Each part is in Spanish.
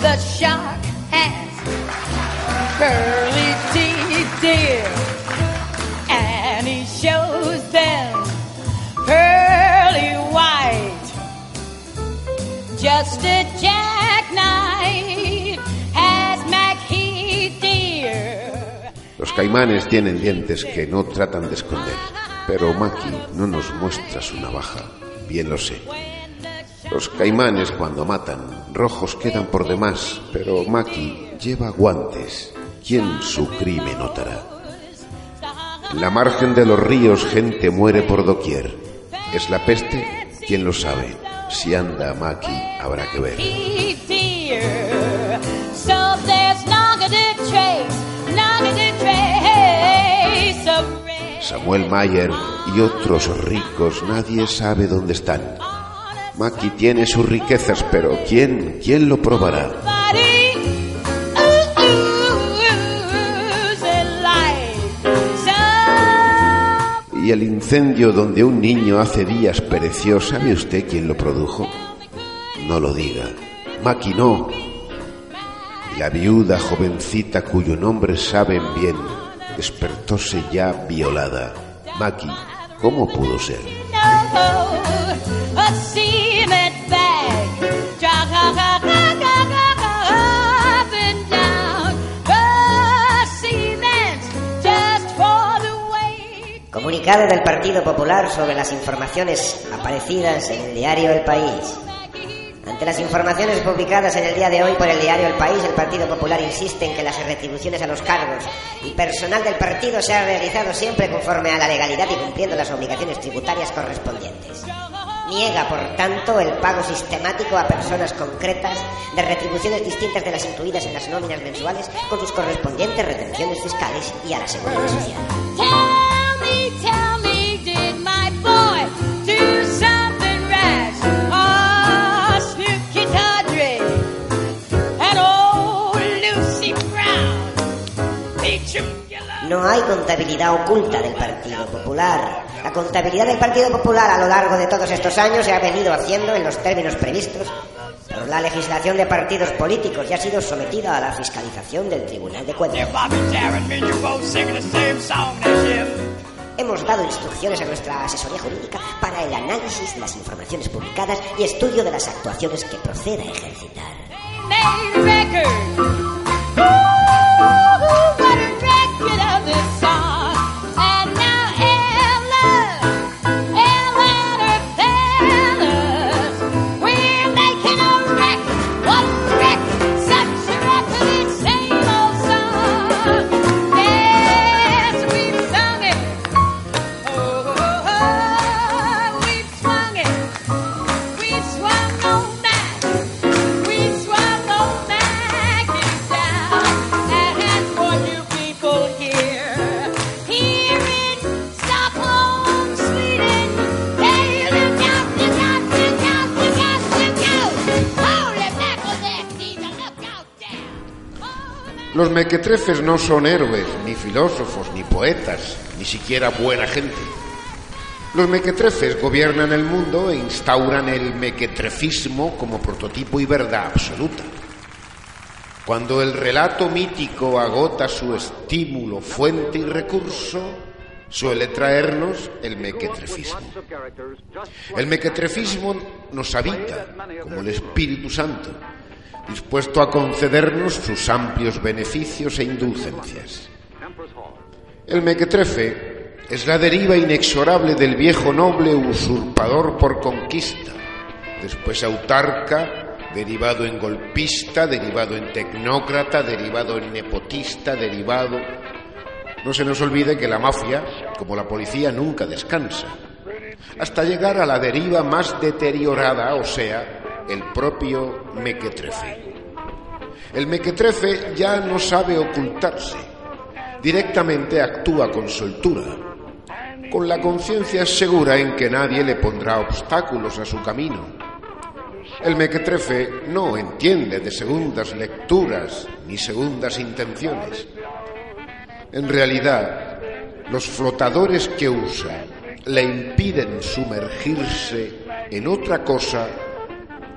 The shark has pearly teeth, dear. And he shows them pearly white. Just a jackknife has McHeath, dear. Los caimanes tienen dientes que no tratan de esconder, pero Maki no nos muestra su navaja, bien lo sé. Los caimanes cuando matan, rojos quedan por demás, pero Maki lleva guantes. ¿Quién su crimen notará? En la margen de los ríos gente muere por doquier. ¿Es la peste? ¿Quién lo sabe? Si anda Maki, habrá que ver. Samuel Mayer y otros ricos, nadie sabe dónde están. Maki tiene sus riquezas, pero ¿quién, quién lo probará? Y el incendio donde un niño hace días pereció, ¿sabe usted quién lo produjo? No lo diga. Maki no. La viuda jovencita cuyo nombre saben bien, despertóse ya violada. Maki, ¿cómo pudo ser? Comunicado del Partido Popular sobre las informaciones aparecidas en el diario El País. Ante las informaciones publicadas en el día de hoy por el diario El País, el Partido Popular insiste en que las retribuciones a los cargos y personal del partido se han realizado siempre conforme a la legalidad y cumpliendo las obligaciones tributarias correspondientes. Niega, por tanto, el pago sistemático a personas concretas de retribuciones distintas de las incluidas en las nóminas mensuales con sus correspondientes retenciones fiscales y a la seguridad social. No hay contabilidad oculta del Partido Popular. La contabilidad del Partido Popular a lo largo de todos estos años se ha venido haciendo en los términos previstos por la legislación de partidos políticos y ha sido sometida a la fiscalización del Tribunal de Cuentas. Hemos dado instrucciones a nuestra asesoría jurídica para el análisis de las informaciones publicadas y estudio de las actuaciones que proceda a ejercitar. Los mequetrefes no son héroes, ni filósofos, ni poetas, ni siquiera buena gente. Los mequetrefes gobiernan el mundo e instauran el mequetrefismo como prototipo y verdad absoluta. Cuando el relato mítico agota su estímulo, fuente y recurso, suele traernos el mequetrefismo. El mequetrefismo nos habita como el Espíritu Santo, dispuesto a concedernos sus amplios beneficios e indulgencias. El mequetrefe es la deriva inexorable del viejo noble usurpador por conquista, después autarca, derivado en golpista, derivado en tecnócrata, derivado en nepotista, derivado... No se nos olvide que la mafia, como la policía, nunca descansa, hasta llegar a la deriva más deteriorada, o sea, el propio mequetrefe. El mequetrefe ya no sabe ocultarse, directamente actúa con soltura, con la conciencia segura en que nadie le pondrá obstáculos a su camino. El mequetrefe no entiende de segundas lecturas ni segundas intenciones. En realidad, los flotadores que usa le impiden sumergirse en otra cosa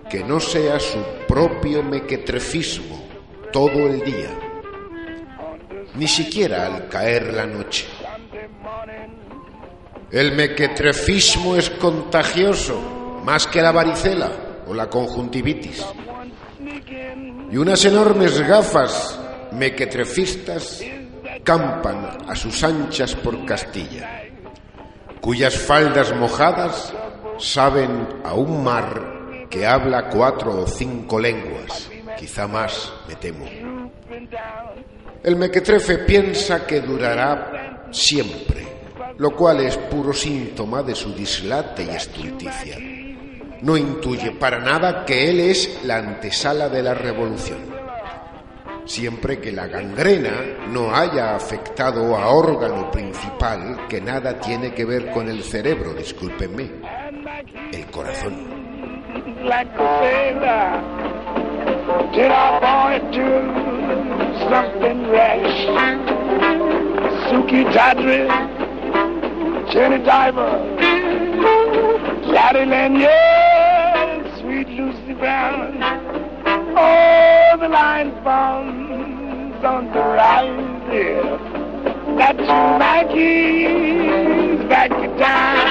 que no sea su propio mequetrefismo todo el día, ni siquiera al caer la noche. El mequetrefismo es contagioso, más que la varicela o la conjuntivitis. Y unas enormes gafas mequetrefistas campan a sus anchas por Castilla, cuyas faldas mojadas saben a un mar que habla cuatro o cinco lenguas, quizá más, me temo. El mequetrefe piensa que durará siempre, lo cual es puro síntoma de su dislate y estulticia. No intuye para nada que él es la antesala de la revolución siempre que la gangrena no haya afectado a órgano principal que nada tiene que ver con el cerebro, discúlpenme, el corazón. like a sailor, did till I point to something rash. Suki Tadri, Jenny Diver, Gladdy Lanyard, Sweet Lucy Brown. Oh, the lion's bones on the rise here. That's Maggie's back in time.